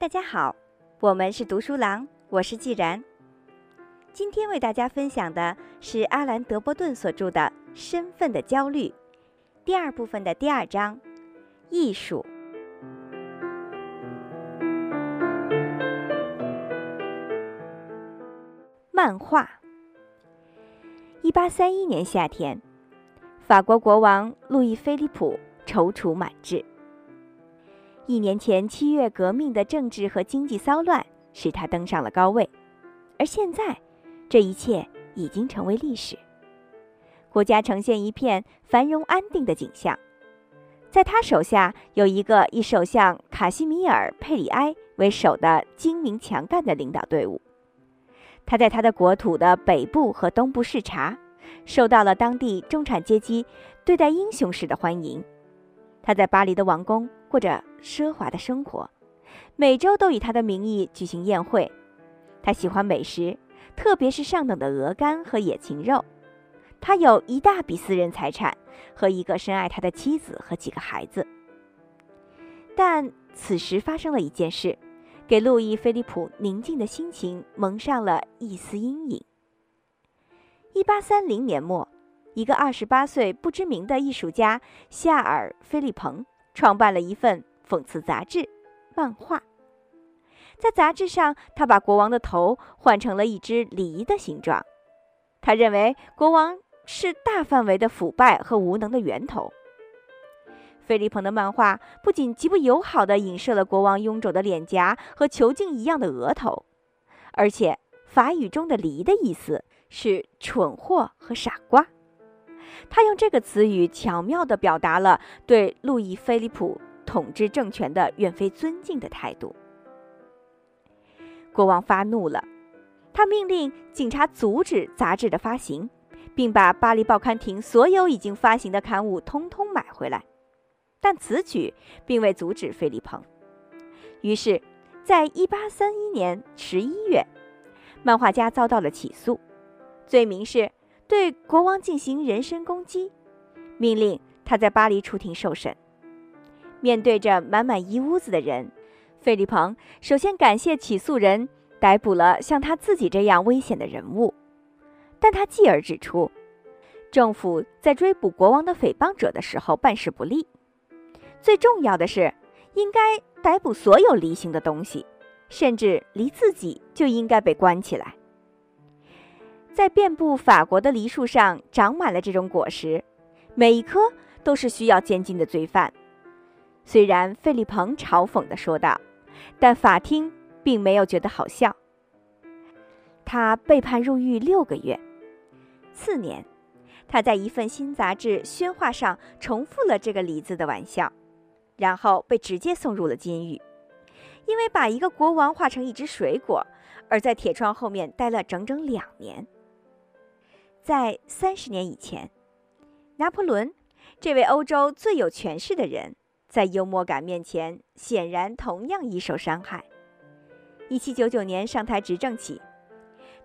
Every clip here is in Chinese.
大家好，我们是读书郎，我是既然。今天为大家分享的是阿兰·德波顿所著的《身份的焦虑》第二部分的第二章：艺术。漫画。一八三一年夏天，法国国王路易菲利普踌躇满志。一年前七月革命的政治和经济骚乱使他登上了高位，而现在，这一切已经成为历史。国家呈现一片繁荣安定的景象，在他手下有一个以首相卡西米尔·佩里埃为首的精明强干的领导队伍。他在他的国土的北部和东部视察，受到了当地中产阶级对待英雄式的欢迎。他在巴黎的王宫过着奢华的生活，每周都以他的名义举行宴会。他喜欢美食，特别是上等的鹅肝和野禽肉。他有一大笔私人财产和一个深爱他的妻子和几个孩子。但此时发生了一件事。给路易·菲利普宁静的心情蒙上了一丝阴影。一八三零年末，一个二十八岁不知名的艺术家夏尔·菲利彭创办了一份讽刺杂志《漫画》。在杂志上，他把国王的头换成了一只梨的形状。他认为国王是大范围的腐败和无能的源头。菲利彭的漫画不仅极不友好地影射了国王臃肿的脸颊和球茎一样的额头，而且法语中的“梨”的意思是蠢货和傻瓜。他用这个词语巧妙地表达了对路易·菲利普统治政权的远非尊敬的态度。国王发怒了，他命令警察阻止杂志的发行，并把巴黎报刊亭所有已经发行的刊物通通买回来。但此举并未阻止菲利彭。于是，在一八三一年十一月，漫画家遭到了起诉，罪名是对国王进行人身攻击，命令他在巴黎出庭受审。面对着满满一屋子的人，费利彭首先感谢起诉人逮捕了像他自己这样危险的人物，但他继而指出，政府在追捕国王的诽谤者的时候办事不力。最重要的是，应该逮捕所有离形的东西，甚至离自己就应该被关起来。在遍布法国的梨树上长满了这种果实，每一颗都是需要监禁的罪犯。虽然费利彭嘲讽地说道，但法庭并没有觉得好笑。他被判入狱六个月。次年，他在一份新杂志宣话上重复了这个梨子的玩笑。然后被直接送入了监狱，因为把一个国王画成一只水果，而在铁窗后面待了整整两年。在三十年以前，拿破仑这位欧洲最有权势的人，在幽默感面前显然同样易受伤害。一七九九年上台执政起，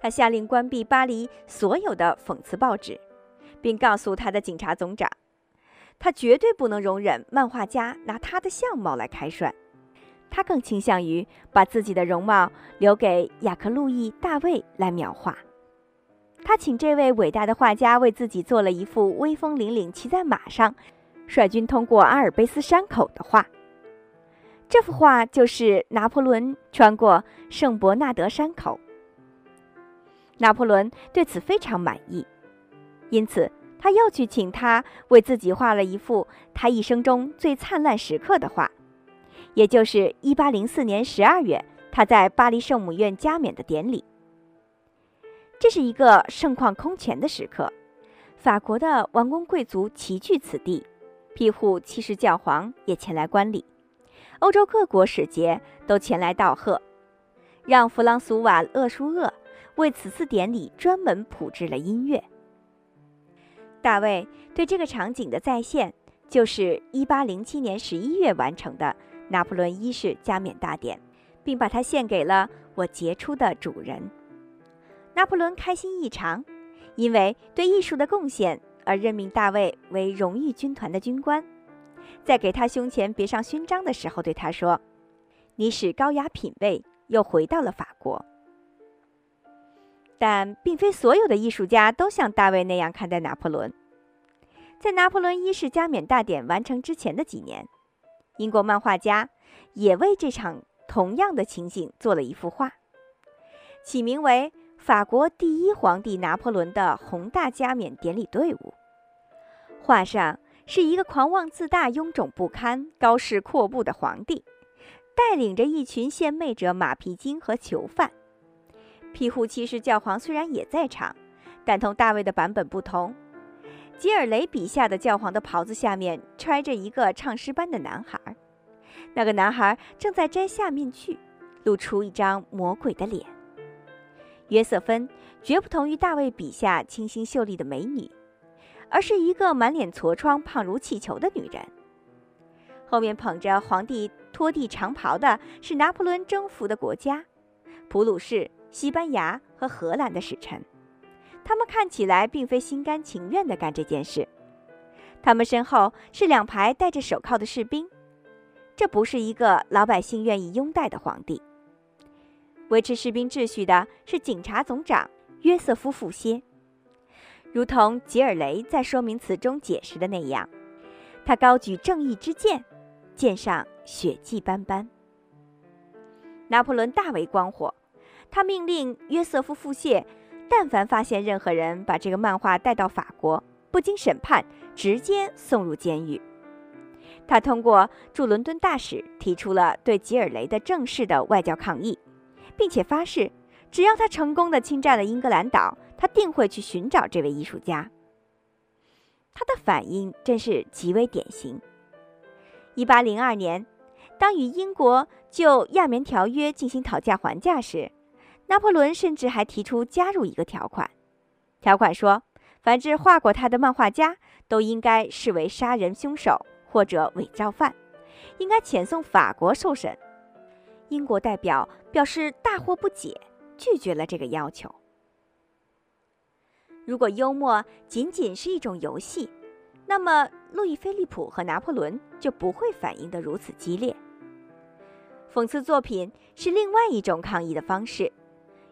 他下令关闭巴黎所有的讽刺报纸，并告诉他的警察总长。他绝对不能容忍漫画家拿他的相貌来开涮，他更倾向于把自己的容貌留给雅克·路易·大卫来描画。他请这位伟大的画家为自己做了一幅威风凛凛骑在马上，率军通过阿尔卑斯山口的画。这幅画就是拿破仑穿过圣伯纳德山口。拿破仑对此非常满意，因此。他又去请他为自己画了一幅他一生中最灿烂时刻的画，也就是1804年12月他在巴黎圣母院加冕的典礼。这是一个盛况空前的时刻，法国的王公贵族齐聚此地，庇护七世教皇也前来观礼，欧洲各国使节都前来道贺，让弗朗索瓦·厄舒厄为此次典礼专门谱制了音乐。大卫对这个场景的再现，就是1807年11月完成的拿破仑一世加冕大典，并把它献给了我杰出的主人。拿破仑开心异常，因为对艺术的贡献而任命大卫为荣誉军团的军官。在给他胸前别上勋章的时候，对他说：“你使高雅品味又回到了法国。但并非所有的艺术家都像大卫那样看待拿破仑。在拿破仑一世加冕大典完成之前的几年，英国漫画家也为这场同样的情景做了一幅画，起名为《法国第一皇帝拿破仑的宏大加冕典礼队伍》。画上是一个狂妄自大、臃肿不堪、高势阔步的皇帝，带领着一群献媚者马屁精和囚犯。庇护骑士教皇虽然也在场，但同大卫的版本不同。吉尔雷笔下的教皇的袍子下面揣着一个唱诗班的男孩，那个男孩正在摘下面具，露出一张魔鬼的脸。约瑟芬绝不同于大卫笔下清新秀丽的美女，而是一个满脸痤疮、胖如气球的女人。后面捧着皇帝拖地长袍的是拿破仑征服的国家——普鲁士。西班牙和荷兰的使臣，他们看起来并非心甘情愿地干这件事。他们身后是两排戴着手铐的士兵，这不是一个老百姓愿意拥戴的皇帝。维持士兵秩序的是警察总长约瑟夫·富歇，如同吉尔雷在说明词中解释的那样，他高举正义之剑，剑上血迹斑斑。拿破仑大为光火。他命令约瑟夫·富谢，但凡发现任何人把这个漫画带到法国，不经审判，直接送入监狱。他通过驻伦敦大使提出了对吉尔雷的正式的外交抗议，并且发誓，只要他成功的侵占了英格兰岛，他定会去寻找这位艺术家。他的反应真是极为典型。一八零二年，当与英国就亚棉条约进行讨价还价时，拿破仑甚至还提出加入一个条款，条款说，凡是画过他的漫画家都应该视为杀人凶手或者伪造犯，应该遣送法国受审。英国代表表示大惑不解，拒绝了这个要求。如果幽默仅仅是一种游戏，那么路易·菲利普和拿破仑就不会反应得如此激烈。讽刺作品是另外一种抗议的方式。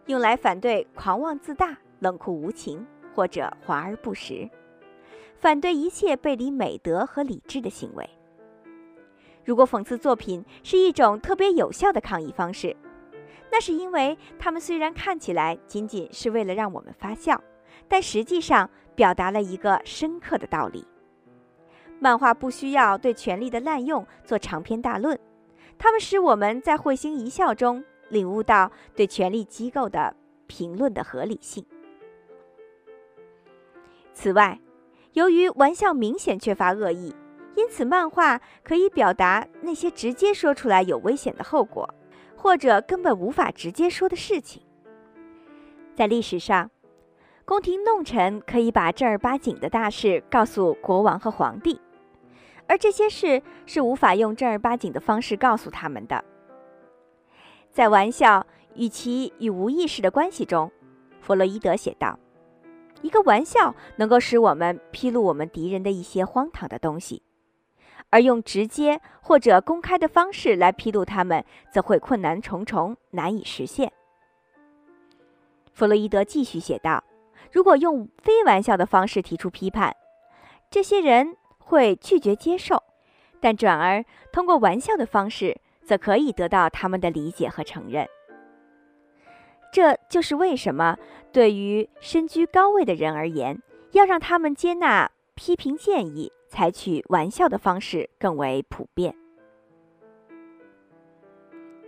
用来反对狂妄自大、冷酷无情或者华而不实，反对一切背离美德和理智的行为。如果讽刺作品是一种特别有效的抗议方式，那是因为他们虽然看起来仅仅是为了让我们发笑，但实际上表达了一个深刻的道理。漫画不需要对权力的滥用做长篇大论，它们使我们在会心一笑中。领悟到对权力机构的评论的合理性。此外，由于玩笑明显缺乏恶意，因此漫画可以表达那些直接说出来有危险的后果，或者根本无法直接说的事情。在历史上，宫廷弄臣可以把正儿八经的大事告诉国王和皇帝，而这些事是无法用正儿八经的方式告诉他们的。在玩笑与其与无意识的关系中，弗洛伊德写道：“一个玩笑能够使我们披露我们敌人的一些荒唐的东西，而用直接或者公开的方式来披露他们，则会困难重重，难以实现。”弗洛伊德继续写道：“如果用非玩笑的方式提出批判，这些人会拒绝接受，但转而通过玩笑的方式。”则可以得到他们的理解和承认。这就是为什么对于身居高位的人而言，要让他们接纳批评建议，采取玩笑的方式更为普遍。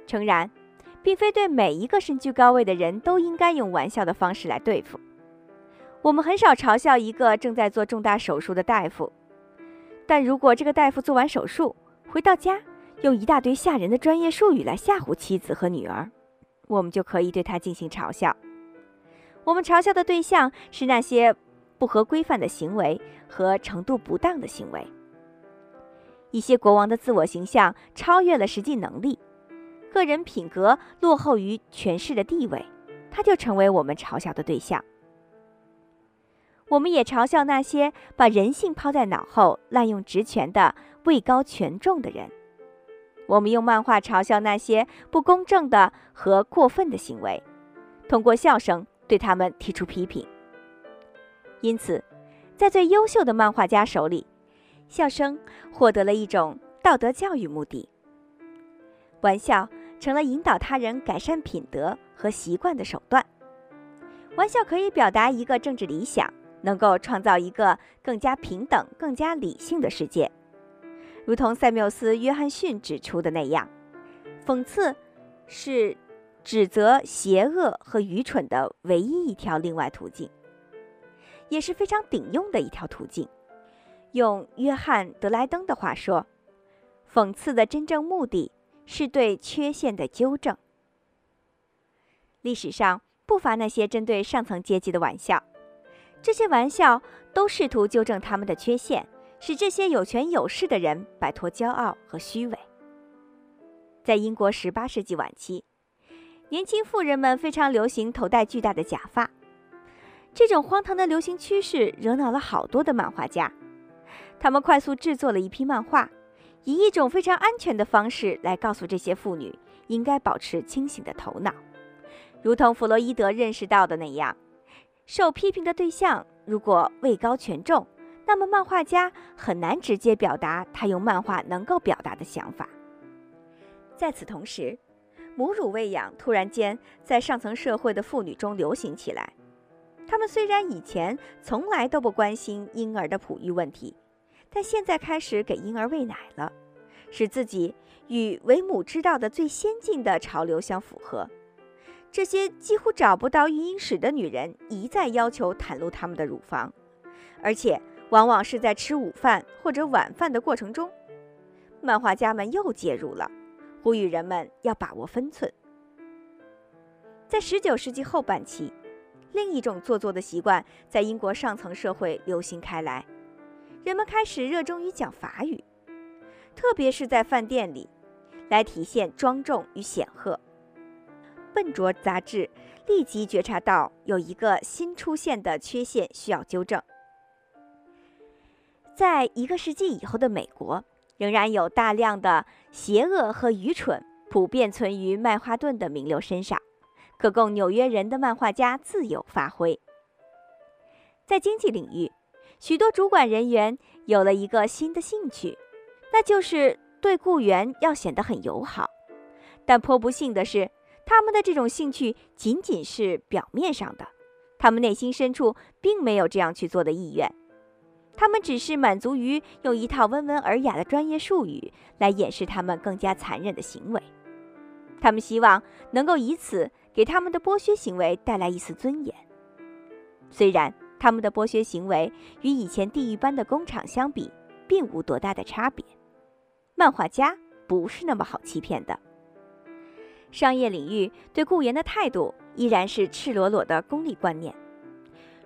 诚然，并非对每一个身居高位的人都应该用玩笑的方式来对付。我们很少嘲笑一个正在做重大手术的大夫，但如果这个大夫做完手术回到家，用一大堆吓人的专业术语来吓唬妻子和女儿，我们就可以对他进行嘲笑。我们嘲笑的对象是那些不合规范的行为和程度不当的行为。一些国王的自我形象超越了实际能力，个人品格落后于权势的地位，他就成为我们嘲笑的对象。我们也嘲笑那些把人性抛在脑后、滥用职权的位高权重的人。我们用漫画嘲笑那些不公正的和过分的行为，通过笑声对他们提出批评。因此，在最优秀的漫画家手里，笑声获得了一种道德教育目的。玩笑成了引导他人改善品德和习惯的手段。玩笑可以表达一个政治理想，能够创造一个更加平等、更加理性的世界。如同塞缪斯·约翰逊指出的那样，讽刺是指责邪恶和愚蠢的唯一一条另外途径，也是非常顶用的一条途径。用约翰·德莱登的话说，讽刺的真正目的是对缺陷的纠正。历史上不乏那些针对上层阶级的玩笑，这些玩笑都试图纠正他们的缺陷。使这些有权有势的人摆脱骄傲和虚伪。在英国18世纪晚期，年轻妇人们非常流行头戴巨大的假发。这种荒唐的流行趋势惹恼了好多的漫画家，他们快速制作了一批漫画，以一种非常安全的方式来告诉这些妇女应该保持清醒的头脑，如同弗洛伊德认识到的那样，受批评的对象如果位高权重。那么，漫画家很难直接表达他用漫画能够表达的想法。在此同时，母乳喂养突然间在上层社会的妇女中流行起来。他们虽然以前从来都不关心婴儿的哺育问题，但现在开始给婴儿喂奶了，使自己与为母之道的最先进的潮流相符合。这些几乎找不到育婴室的女人一再要求袒露她们的乳房，而且。往往是在吃午饭或者晚饭的过程中，漫画家们又介入了，呼吁人们要把握分寸。在19世纪后半期，另一种做作的习惯在英国上层社会流行开来，人们开始热衷于讲法语，特别是在饭店里，来体现庄重与显赫。笨拙杂志立即觉察到有一个新出现的缺陷需要纠正。在一个世纪以后的美国，仍然有大量的邪恶和愚蠢普遍存于曼哈顿的名流身上，可供纽约人的漫画家自由发挥。在经济领域，许多主管人员有了一个新的兴趣，那就是对雇员要显得很友好。但颇不幸的是，他们的这种兴趣仅仅是表面上的，他们内心深处并没有这样去做的意愿。他们只是满足于用一套温文尔雅的专业术语来掩饰他们更加残忍的行为。他们希望能够以此给他们的剥削行为带来一丝尊严。虽然他们的剥削行为与以前地狱般的工厂相比并无多大的差别，漫画家不是那么好欺骗的。商业领域对雇员的态度依然是赤裸裸的功利观念。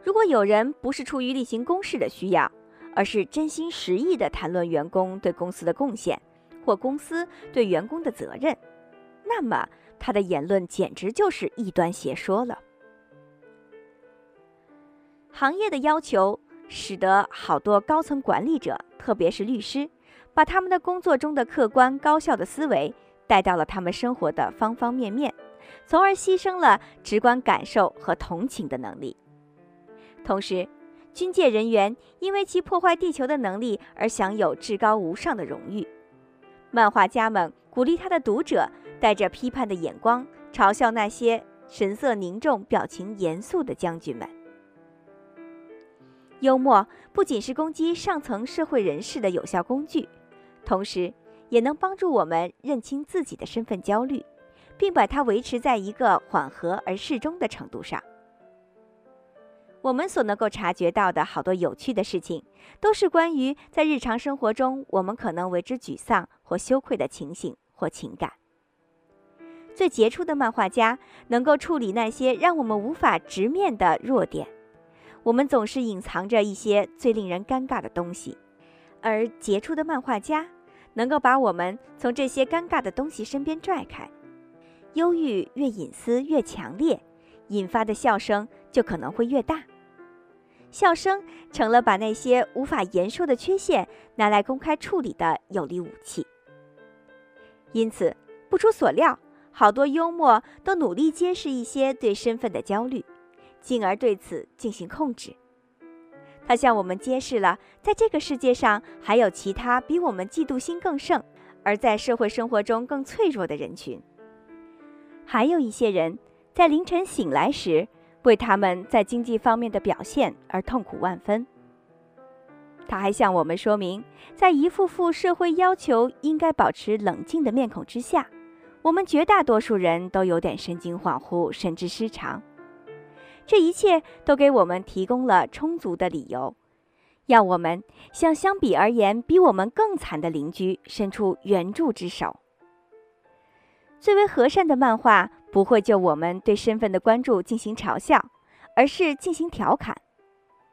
如果有人不是出于例行公事的需要，而是真心实意地谈论员工对公司的贡献，或公司对员工的责任，那么他的言论简直就是异端邪说了。行业的要求使得好多高层管理者，特别是律师，把他们的工作中的客观高效的思维带到了他们生活的方方面面，从而牺牲了直观感受和同情的能力。同时，军界人员因为其破坏地球的能力而享有至高无上的荣誉。漫画家们鼓励他的读者带着批判的眼光嘲笑那些神色凝重、表情严肃的将军们。幽默不仅是攻击上层社会人士的有效工具，同时也能帮助我们认清自己的身份焦虑，并把它维持在一个缓和而适中的程度上。我们所能够察觉到的好多有趣的事情，都是关于在日常生活中我们可能为之沮丧或羞愧的情形或情感。最杰出的漫画家能够处理那些让我们无法直面的弱点。我们总是隐藏着一些最令人尴尬的东西，而杰出的漫画家能够把我们从这些尴尬的东西身边拽开。忧郁越隐私越强烈。引发的笑声就可能会越大，笑声成了把那些无法言说的缺陷拿来公开处理的有力武器。因此，不出所料，好多幽默都努力揭示一些对身份的焦虑，进而对此进行控制。它向我们揭示了，在这个世界上还有其他比我们嫉妒心更盛，而在社会生活中更脆弱的人群。还有一些人在凌晨醒来时，为他们在经济方面的表现而痛苦万分。他还向我们说明，在一副副社会要求应该保持冷静的面孔之下，我们绝大多数人都有点神经恍惚、甚至失常。这一切都给我们提供了充足的理由，要我们向相比而言比我们更惨的邻居伸出援助之手。最为和善的漫画不会就我们对身份的关注进行嘲笑，而是进行调侃。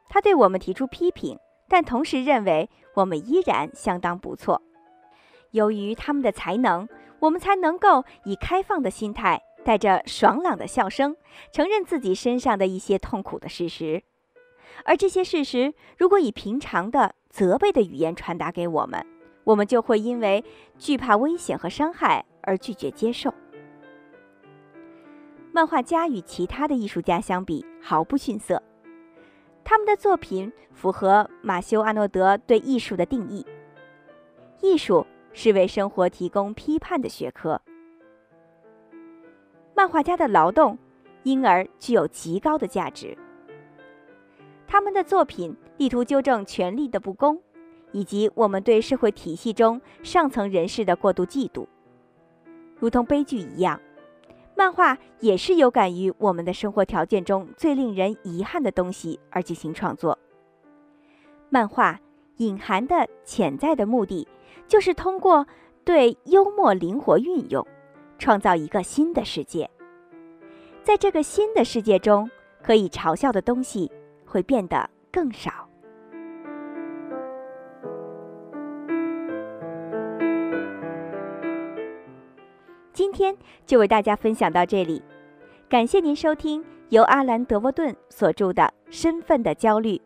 他对我们提出批评。但同时认为我们依然相当不错。由于他们的才能，我们才能够以开放的心态，带着爽朗的笑声，承认自己身上的一些痛苦的事实。而这些事实，如果以平常的责备的语言传达给我们，我们就会因为惧怕危险和伤害而拒绝接受。漫画家与其他的艺术家相比，毫不逊色。他们的作品符合马修·阿诺德对艺术的定义：艺术是为生活提供批判的学科。漫画家的劳动因而具有极高的价值。他们的作品力图纠正权力的不公，以及我们对社会体系中上层人士的过度嫉妒，如同悲剧一样。漫画也是有感于我们的生活条件中最令人遗憾的东西而进行创作。漫画隐含的潜在的目的，就是通过对幽默灵活运用，创造一个新的世界。在这个新的世界中，可以嘲笑的东西会变得更少。今天就为大家分享到这里，感谢您收听由阿兰·德沃顿所著的《身份的焦虑》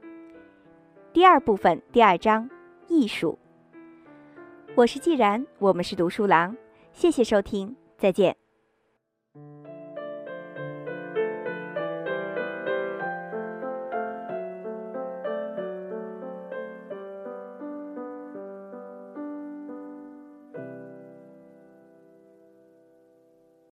第二部分第二章艺术。我是既然，我们是读书郎，谢谢收听，再见。